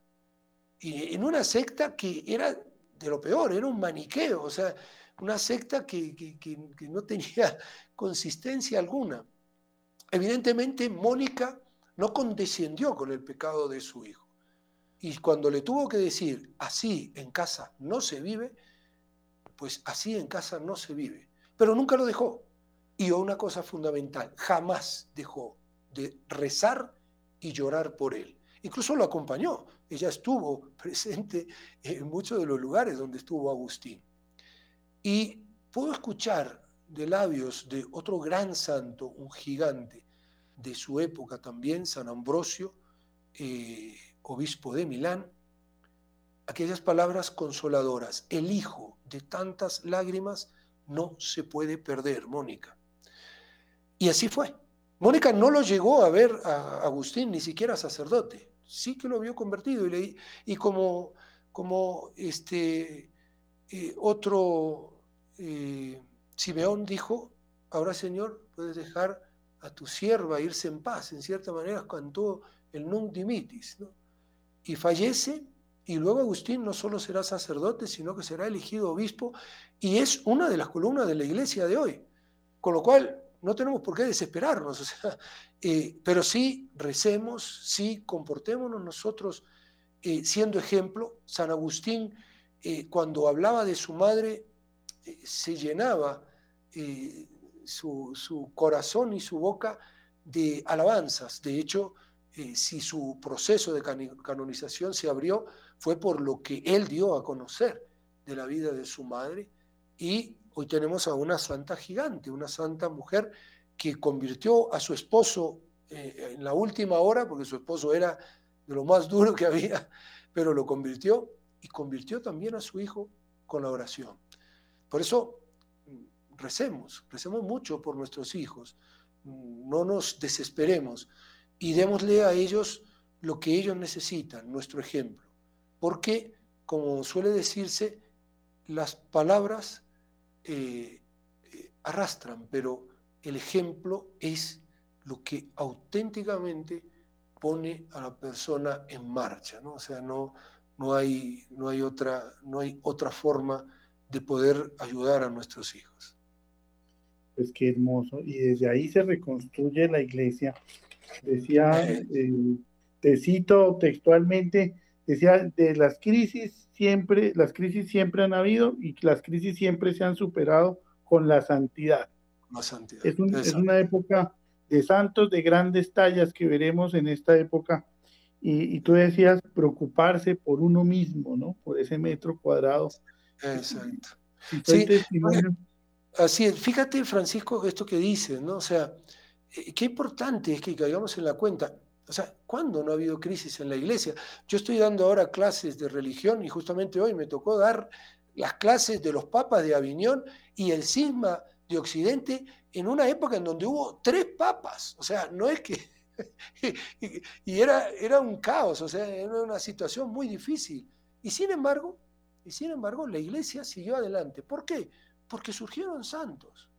B: y en una secta que era de lo peor, era un maniqueo, o sea, una secta que, que no tenía consistencia alguna. Evidentemente, Mónica no condescendió con el pecado de su hijo. Y cuando le tuvo que decir, así en casa no se vive, pues así en casa no se vive. Pero nunca lo dejó. Y una cosa fundamental, jamás dejó de rezar y llorar por él. Incluso lo acompañó. Ella estuvo presente en muchos de los lugares donde estuvo Agustín. Y puedo escuchar de labios de otro gran santo, un gigante de su época también, San Ambrosio, eh, obispo de Milán, aquellas palabras consoladoras. El hijo de tantas lágrimas no se puede perder, Mónica. Y así fue. Mónica no lo llegó a ver a Agustín, ni siquiera sacerdote. Sí que lo vio convertido. Y, y como, como este, eh, otro eh, Simeón dijo, ahora Señor, puedes dejar a tu sierva irse en paz. En cierta manera cantó el Nunc Dimitis. y fallece, y luego Agustín no solo será sacerdote, sino que será elegido obispo, y es una de las columnas de la iglesia de hoy. Con lo cual, no tenemos por qué desesperarnos, eh, pero sí recemos, sí comportémonos nosotros eh, siendo ejemplo. San Agustín, eh, cuando hablaba de su madre, se llenaba su, corazón y su boca de alabanzas. De hecho, eh, si su proceso de canonización se abrió, fue por lo que él dio a conocer de la vida de su madre. Y hoy tenemos a una santa gigante, una santa mujer que convirtió a su esposo eh, en la última hora, porque su esposo era de lo más duro que había, pero lo convirtió y convirtió también a su hijo con la oración. Por eso recemos, recemos mucho por nuestros hijos, no nos desesperemos y démosle a ellos lo que ellos necesitan, nuestro ejemplo. Porque, como suele decirse, las palabras eh, eh, arrastran, pero el ejemplo es lo que auténticamente pone a la persona en marcha. O sea, no, no, hay, no, hay otra, no hay otra forma de poder ayudar a nuestros hijos.
A: Pues qué hermoso. Y desde ahí se reconstruye la iglesia Decía, eh, te cito textualmente, decía, de las crisis siempre, las crisis siempre han habido y las crisis siempre se han superado con la santidad. Es, una época de santos de grandes tallas que veremos en esta época. Y, tú decías preocuparse por uno mismo, ¿no? Por ese metro cuadrado.
B: Exacto. Sí, así es. Fíjate, Francisco, esto que dices, ¿no? O sea, eh, qué importante es que caigamos en la cuenta. O sea, ¿cuándo no ha habido crisis en la iglesia? Yo estoy dando ahora clases de religión y justamente hoy me tocó dar las clases de los papas de Aviñón y el cisma de Occidente en una época en donde hubo tres papas. O sea, no es que... y era, era un caos, o sea, era una situación muy difícil. Y sin embargo, y sin embargo, la iglesia siguió adelante. ¿Por qué? Porque surgieron santos.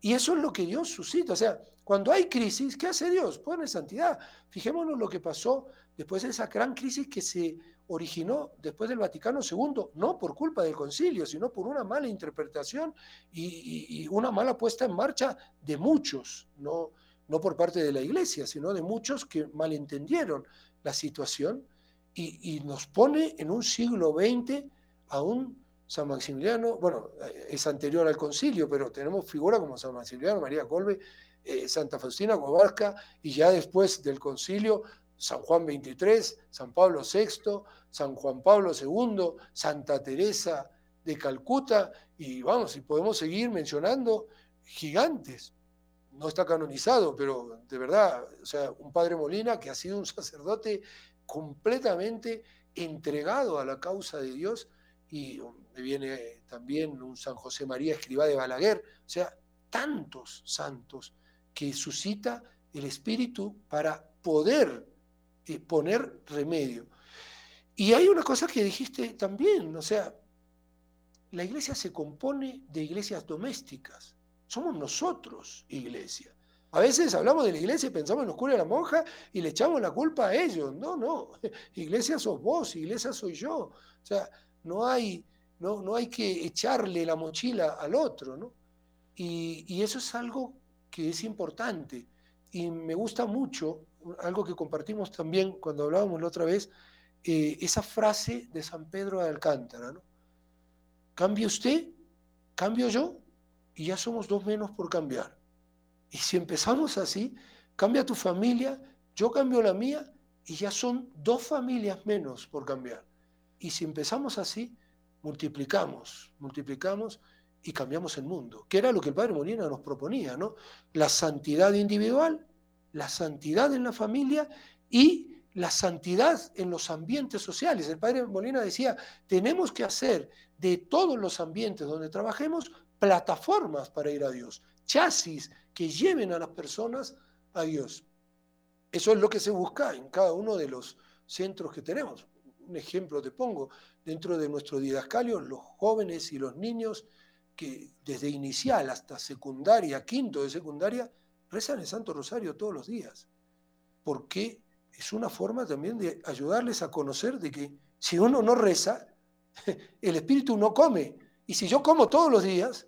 B: Y eso es lo que Dios suscita. O sea, cuando hay crisis, ¿qué hace Dios? Pone santidad. Fijémonos lo que pasó después de esa gran crisis que se originó después del Vaticano II, no por culpa del concilio, sino por una mala interpretación y, una mala puesta en marcha de muchos, no, no por parte de la iglesia, sino de muchos que malentendieron la situación y, nos pone en un siglo XX a un San Maximiliano, bueno, es anterior al concilio, pero tenemos figuras como San Maximiliano, María Colbe, eh, Santa Faustina Kowalska, y ya después del concilio San Juan XXIII, San Pablo VI, San Juan Pablo II, Santa Teresa de Calcuta, y vamos, y podemos seguir mencionando gigantes. No está canonizado, pero de verdad, o sea, un padre Molina que ha sido un sacerdote completamente entregado a la causa de Dios, y me viene también un San José María Escribá de Balaguer, o sea, tantos santos que suscita el Espíritu para poder eh, poner remedio. Y hay una cosa que dijiste también, o sea, la iglesia se compone de iglesias domésticas. Somos nosotros iglesia. A veces hablamos de la iglesia y pensamos en los curas la monja y le echamos la culpa a ellos. No, no. Iglesia sos vos, iglesia soy yo. O sea, no hay, no, no hay que echarle la mochila al otro, ¿no? Y, y eso es algo que es importante. Y me gusta mucho algo que compartimos también cuando hablábamos la otra vez, eh, esa frase de San Pedro de Alcántara, ¿no? Cambie usted, cambio yo, y ya somos dos menos por cambiar. Y si empezamos así, cambia tu familia, yo cambio la mía, y ya son dos familias menos por cambiar. Y si empezamos así, multiplicamos, multiplicamos y cambiamos el mundo, que era lo que el Padre Molina nos proponía, ¿no? La santidad individual la santidad en la familia y la santidad en los ambientes sociales. El padre Molina decía, tenemos que hacer de todos los ambientes donde trabajemos plataformas para ir a Dios, chasis que lleven a las personas a Dios. Eso es lo que se busca en cada uno de los centros que tenemos. Un ejemplo te pongo, dentro de nuestro didascalio, los jóvenes y los niños que desde inicial hasta secundaria, quinto de secundaria, rezan el Santo Rosario todos los días, porque es una forma también de ayudarles a conocer de que si uno no reza, el espíritu no come. Y si yo como todos los días,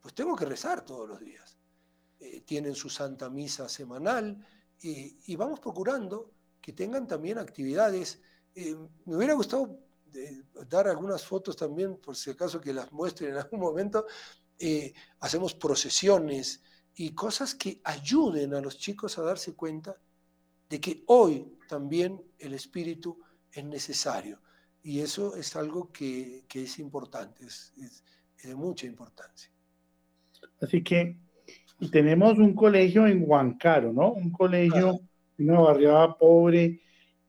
B: pues tengo que rezar todos los días. Eh, tienen su santa misa semanal y vamos procurando que tengan también actividades. Eh, me hubiera gustado eh, dar algunas fotos también, por si acaso que las muestren en algún momento. hacemos procesiones, y cosas que ayuden a los chicos a darse cuenta de que hoy también el espíritu es necesario. Y eso es algo que, es importante, es, de mucha importancia.
A: Así que tenemos un colegio en Huancaro, ¿no? Un colegio, una barriada pobre,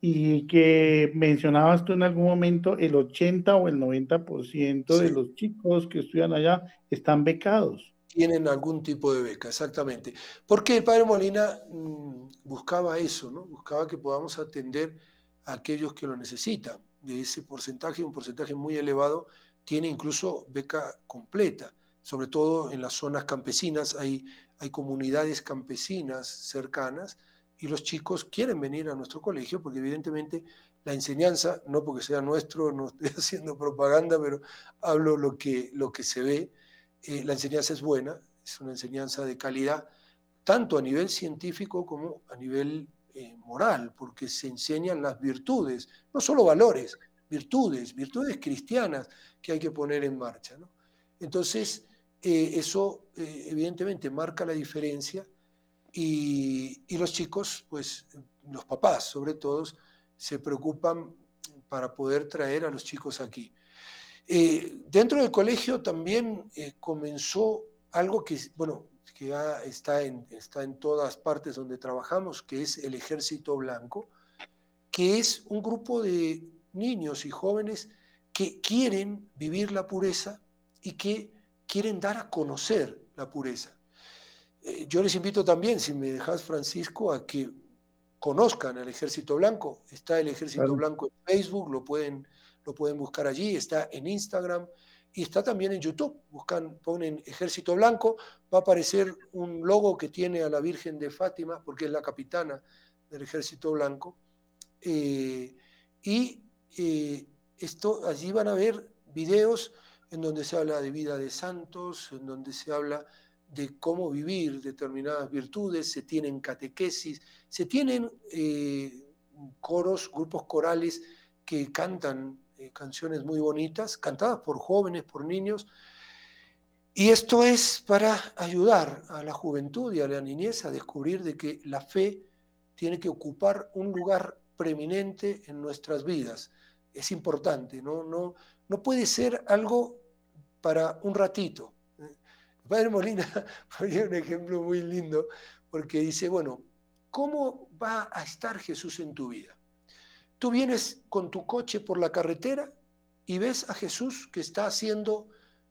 A: y que mencionabas tú en algún momento, el 80 o el 90% de los chicos que estudian allá están becados
B: tienen algún tipo de beca, exactamente. Porque el padre Molina mm, buscaba eso, ¿no? Buscaba que podamos atender a aquellos que lo necesitan. De ese porcentaje, un porcentaje muy elevado, tiene incluso beca completa, sobre todo en las zonas campesinas, hay, hay comunidades campesinas cercanas y los chicos quieren venir a nuestro colegio porque evidentemente la enseñanza, no porque sea nuestro, no estoy haciendo propaganda, pero hablo lo que, lo que se ve, eh, la enseñanza es buena, es una enseñanza de calidad, tanto a nivel científico como a nivel eh, moral, porque se enseñan las virtudes, no solo valores, virtudes, virtudes cristianas que hay que poner en marcha. Entonces, eh, eso evidentemente marca la diferencia y, los chicos, pues los papás sobre todo, se preocupan para poder traer a los chicos aquí. Eh, dentro del colegio también eh, comenzó algo que, bueno, que ya está en, está en todas partes donde trabajamos, que es el Ejército Blanco, que es un grupo de niños y jóvenes que quieren vivir la pureza y que quieren dar a conocer la pureza. Eh, yo les invito también, si me dejas Francisco, a que conozcan el Ejército Blanco. Está el Ejército Blanco en Facebook, lo pueden, lo pueden buscar allí, está en Instagram y está también en YouTube. Buscan, ponen Ejército Blanco, va a aparecer un logo que tiene a la Virgen de Fátima, porque es la capitana del Ejército Blanco. Eh, y eh, esto, allí van a ver videos en donde se habla de vida de santos, en donde se habla de cómo vivir determinadas virtudes, se tienen catequesis, se tienen eh, coros, grupos corales que cantan eh, canciones muy bonitas, cantadas por jóvenes, por niños. Y esto es para ayudar a la juventud y a la niñez a descubrir de que la fe tiene que ocupar un lugar preeminente en nuestras vidas. Es importante, no, no, no puede ser algo para un ratito. Padre Molina ponía un ejemplo muy lindo porque dice, bueno, ¿cómo va a estar Jesús en tu vida? Tú vienes con tu coche por la carretera y ves a Jesús que está haciendo,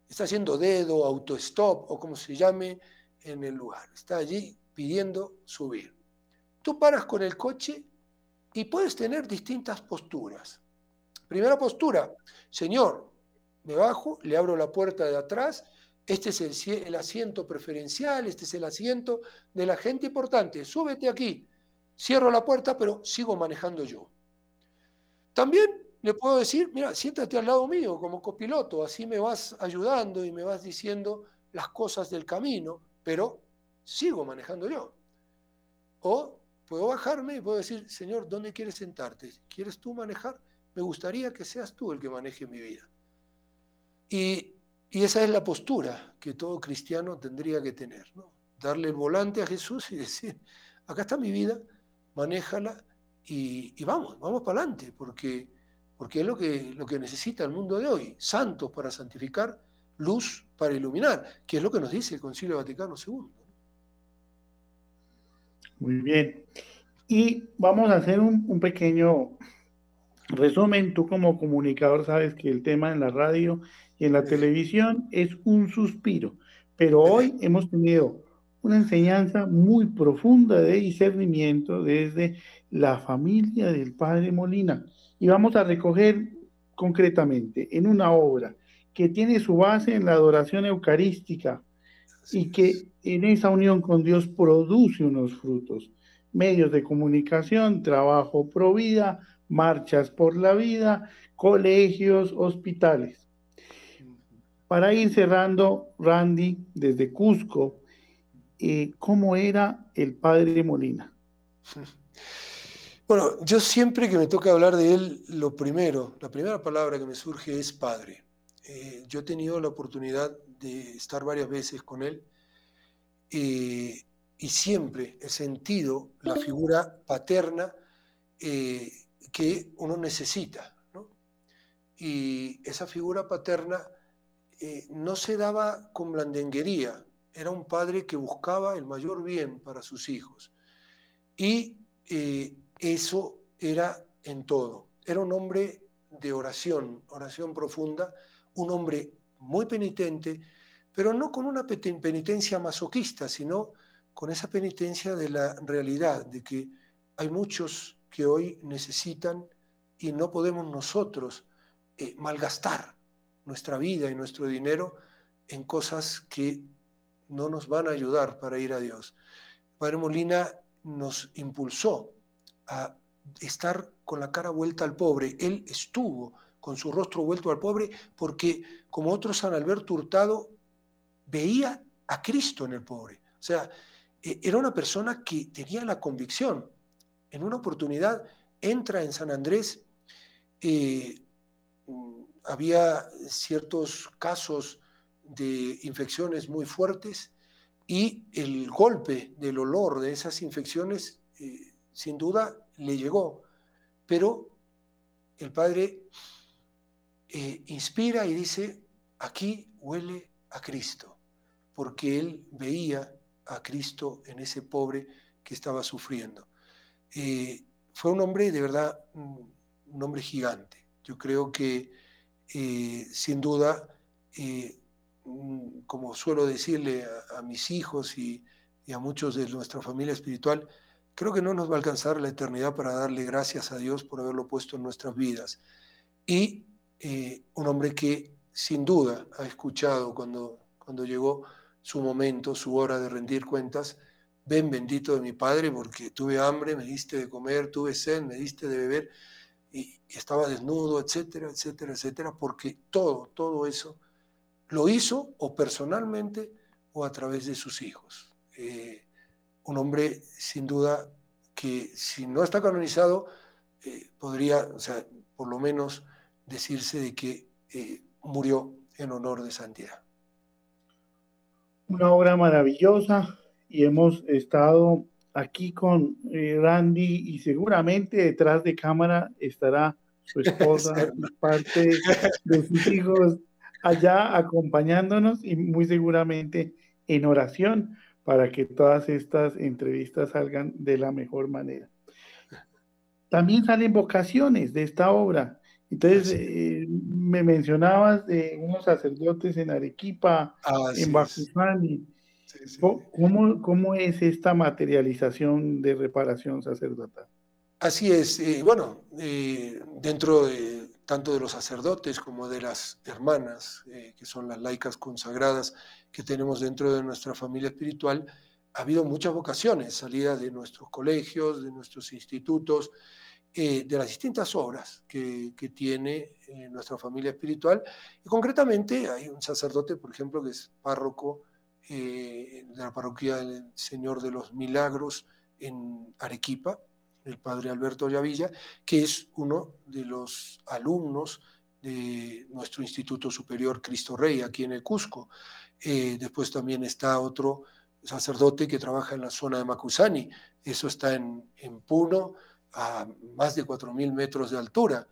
B: está haciendo dedo, autostop o como se llame en el lugar. Está allí pidiendo subir. Tú paras con el coche y puedes tener distintas posturas. Primera postura, Señor, me bajo, le abro la puerta de atrás, este es el, asiento preferencial, este es el asiento de la gente importante, súbete aquí, cierro la puerta, pero sigo manejando yo. También le puedo decir, mira, siéntate al lado mío como copiloto, así me vas ayudando y me vas diciendo las cosas del camino, pero sigo manejando yo. O puedo bajarme y puedo decir, Señor, ¿dónde quieres sentarte? ¿Quieres tú manejar? Me gustaría que seas tú el que maneje mi vida. Y, esa es la postura que todo cristiano tendría que tener, ¿no? darle el volante a Jesús y decir, acá está mi vida, manéjala y, vamos, vamos para adelante, porque, porque es lo que, lo que necesita el mundo de hoy, santos para santificar, luz para iluminar, que es lo que nos dice el Concilio Vaticano II.
A: Muy bien. Y vamos a hacer un, un pequeño resumen. Tú como comunicador sabes que el tema en la radio y en la televisión es un suspiro, pero hoy hemos tenido una enseñanza muy profunda de discernimiento desde la familia del padre Molina. Y vamos a recoger concretamente en una obra que tiene su base en la adoración eucarística y que en esa unión con Dios produce unos frutos. Medios de comunicación, trabajo pro vida, marchas por la vida, colegios, hospitales. Para ir cerrando, Randy, desde Cusco, eh, ¿cómo era el padre Molina?
B: Bueno, yo siempre que me toca hablar de él, lo primero, la primera palabra que me surge es padre. Eh, yo he tenido la oportunidad de estar varias veces con él eh, y siempre he sentido la figura paterna que uno necesita. Y esa figura paterna eh, no se daba con blandenguería, era un padre que buscaba el mayor bien para sus hijos. Y eh, eso era en todo. Era un hombre de oración, oración profunda, un hombre muy penitente, pero no con una penitencia masoquista, sino con esa penitencia de la realidad, de que hay muchos que hoy necesitan y no podemos nosotros eh, malgastar nuestra vida y nuestro dinero en cosas que no nos van a ayudar para ir a Dios. Padre Molina nos impulsó a estar con la cara vuelta al pobre. Él estuvo con su rostro vuelto al pobre porque, como otro San Alberto Hurtado, veía a Cristo en el pobre. O sea, e, era una persona que tenía la convicción. En una oportunidad entra en San Andrés eh, había ciertos casos de infecciones muy fuertes y el golpe del olor de esas infecciones eh, sin duda le llegó, pero el padre eh, inspira y dice, aquí huele a Cristo, porque él veía a Cristo en ese pobre que estaba sufriendo. Eh, fue un hombre de verdad, un hombre gigante. Yo creo que eh, sin duda, eh, mm, como suelo decirle a, mis hijos y, a muchos de nuestra familia espiritual, creo que no nos va a alcanzar la eternidad para darle gracias a Dios por haberlo puesto en nuestras vidas. Y eh, un hombre que sin duda ha escuchado cuando, cuando llegó su momento, su hora de rendir cuentas, ven bendito de mi Padre, porque tuve hambre, me diste de comer, tuve sed, me diste de beber, estaba desnudo, etcétera, etcétera, etcétera, porque todo, todo eso lo hizo o personalmente o a través de sus hijos. Eh, un hombre sin duda que si no está canonizado, eh, podría, o sea, por lo menos decirse de que eh, murió en honor de santidad.
A: Una obra maravillosa, y hemos estado aquí con eh, Randy y seguramente detrás de cámara estará su esposa parte de sus hijos allá acompañándonos y muy seguramente en oración para que todas estas entrevistas salgan de la mejor manera. También salen vocaciones de esta obra. Entonces, eh, me mencionabas de unos sacerdotes en Arequipa, en Bacuzani. ¿Cómo, es esta materialización de reparación sacerdotal?
B: Así es. Eh, bueno, eh, dentro de, tanto de los sacerdotes como de las hermanas, eh, que son las laicas consagradas que tenemos dentro de nuestra familia espiritual, ha habido muchas vocaciones, salidas de nuestros colegios, de nuestros institutos, de las distintas obras que, que tiene nuestra familia espiritual. Y concretamente hay un sacerdote, por ejemplo, que es párroco eh, de la parroquia del Señor de los Milagros en Arequipa, el padre Alberto Llavilla, que es uno de los alumnos de nuestro Instituto Superior Cristo Rey aquí en el Cusco. Eh, después también está otro sacerdote que trabaja en la zona de Macusani, eso está en, en Puno, a más de 4.000 metros de altura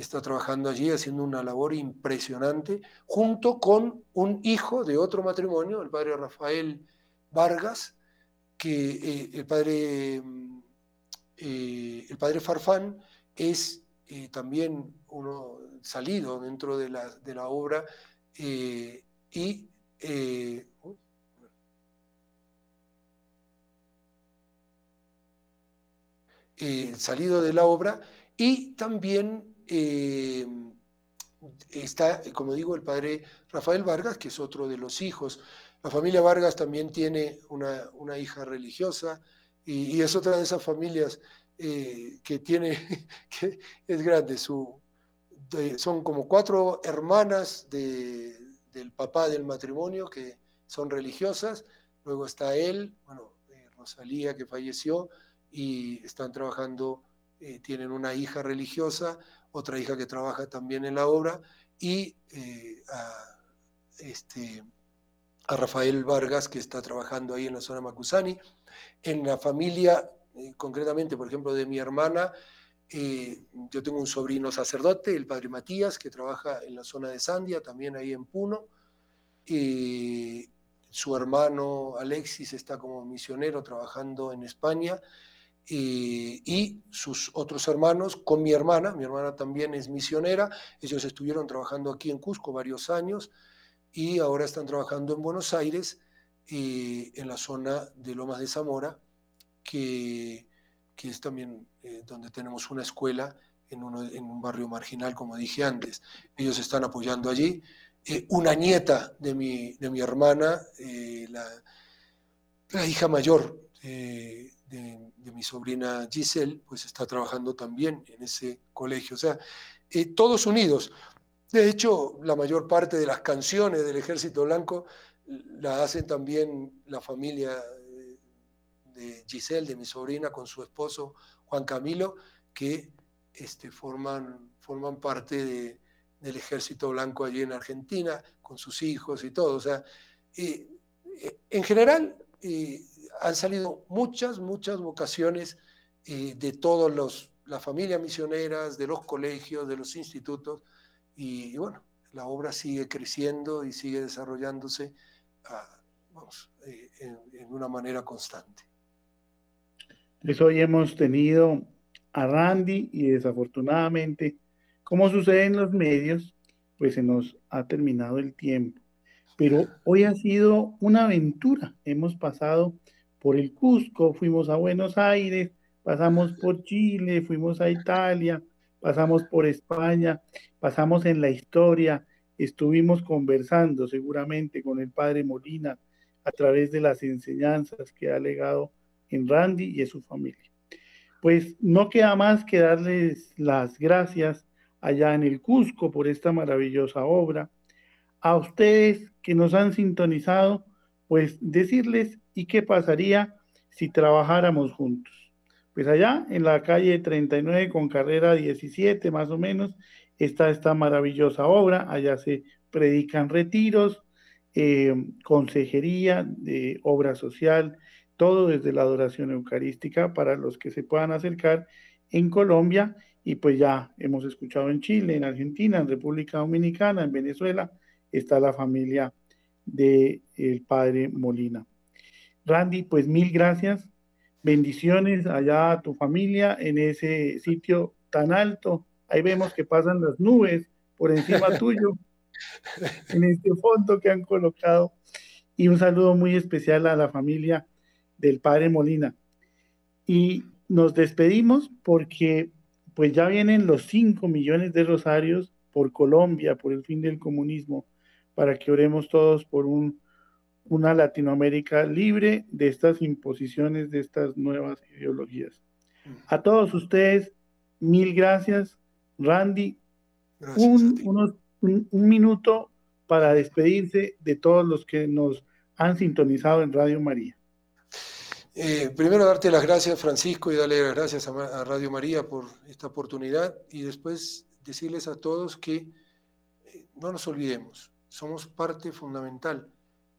B: está trabajando allí haciendo una labor impresionante, junto con un hijo de otro matrimonio, el padre Rafael Vargas, que eh, el, padre, mm, eh, el padre Farfán es eh, también uno salido dentro de la, de la obra y salido de la obra y también eh, está, como digo, el padre Rafael Vargas, que es otro de los hijos. La familia Vargas también tiene una, hija religiosa y, es otra de esas familias eh, que tiene, que es grande. Su, son como cuatro hermanas del papá del matrimonio que son religiosas. Luego está él, bueno, eh, Rosalía que falleció y están trabajando, tienen una hija religiosa otra hija que trabaja también en la obra, y eh, a, este, a Rafael Vargas, que está trabajando ahí en la zona Macusani. En la familia, eh, concretamente, por ejemplo, de mi hermana, eh, yo tengo un sobrino sacerdote, el padre Matías, que trabaja en la zona de Sandia, también ahí en Puno. su hermano Alexis está como misionero trabajando en España y sus otros hermanos con mi hermana, mi hermana también es misionera, ellos estuvieron trabajando aquí en Cusco varios años y ahora están trabajando en Buenos Aires, y en la zona de Lomas de Zamora, que, que es también eh, donde tenemos una escuela en, en, un barrio marginal, como dije antes. Ellos están apoyando allí. Eh, una nieta de mi, de mi hermana, eh, la, la, hija mayor, de, mi sobrina Giselle, pues está trabajando también en ese colegio. O sea, eh, todos unidos. De hecho, la mayor parte de las canciones del Ejército Blanco la hacen también la familia de Giselle, de mi sobrina, con su esposo Juan Camilo, que este, forman, forman parte del Ejército Blanco allí en Argentina, con sus hijos y todo. O sea, eh, eh, en general, han salido muchas, muchas vocaciones eh, de todas las familias misioneras, de los colegios, de los institutos, y, bueno, la obra sigue creciendo y sigue desarrollándose ah, eh, en, una manera constante.
A: Pues hoy hemos tenido a Randy y desafortunadamente, como sucede en los medios, pues se nos ha terminado el tiempo. pero hoy ha sido una aventura. Hemos pasado por el Cusco, fuimos a Buenos Aires, pasamos por Chile, fuimos a Italia, pasamos por España, pasamos en la historia, estuvimos conversando seguramente con el padre Molina a través de las enseñanzas que ha legado en Randy y en su familia. Pues no queda más que darles las gracias allá en el Cusco por esta maravillosa obra. A ustedes que nos han sintonizado, pues decirles y qué pasaría si trabajáramos juntos. Pues allá en la calle 39 con carrera 17 más o menos está esta maravillosa obra. Allá se predican retiros, eh, consejería de obra social, todo desde la adoración eucarística para los que se puedan acercar en Colombia y pues ya hemos escuchado en Chile, en Argentina, en República Dominicana, en Venezuela, está la familia del el padre Molina. Randy, pues mil gracias, bendiciones allá a tu familia en ese sitio tan alto. Ahí vemos que pasan las nubes por encima tuyo, en este fondo que han colocado. Y un saludo muy especial a la familia del padre Molina. Y nos despedimos porque pues ya vienen los 5 millones de rosarios por Colombia, por el fin del comunismo, para que oremos todos por un, una Latinoamérica libre de estas imposiciones, de estas nuevas ideologías. A todos ustedes, mil gracias. Randy, un, un minuto para despedirse de todos los que nos han sintonizado en Radio María.
B: Eh, primero darte las gracias, Francisco, y darle las gracias a, Radio María por esta oportunidad y después decirles a todos que eh, no nos olvidemos, somos parte fundamental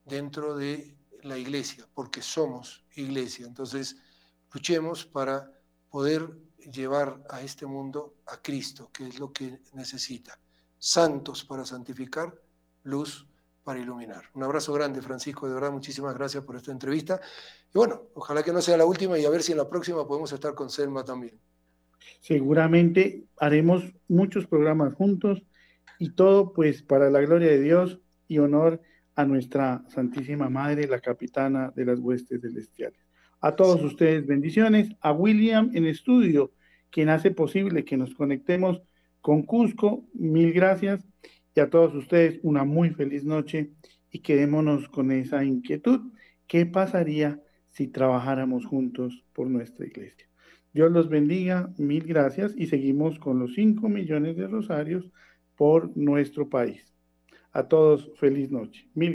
B: dentro de la iglesia, porque somos iglesia. Entonces, luchemos para poder llevar a este mundo a Cristo, que es lo que necesita. Santos para santificar, luz para iluminar. Un abrazo grande, Francisco, de verdad, muchísimas gracias por esta entrevista. Y bueno, ojalá que no sea la última y a ver si en la próxima podemos estar con Selma también.
A: Seguramente haremos muchos programas juntos y todo pues para la gloria de Dios y honor a nuestra Santísima Madre, la capitana de las huestes celestiales. A todos ustedes bendiciones, a William en estudio, quien hace posible que nos conectemos con Cusco, mil gracias y a todos ustedes una muy feliz noche y quedémonos con esa inquietud. ¿Qué pasaría si trabajáramos juntos por nuestra iglesia? Dios los bendiga, mil gracias y seguimos con los 5 millones de rosarios por nuestro país. A todos, feliz noche. Mil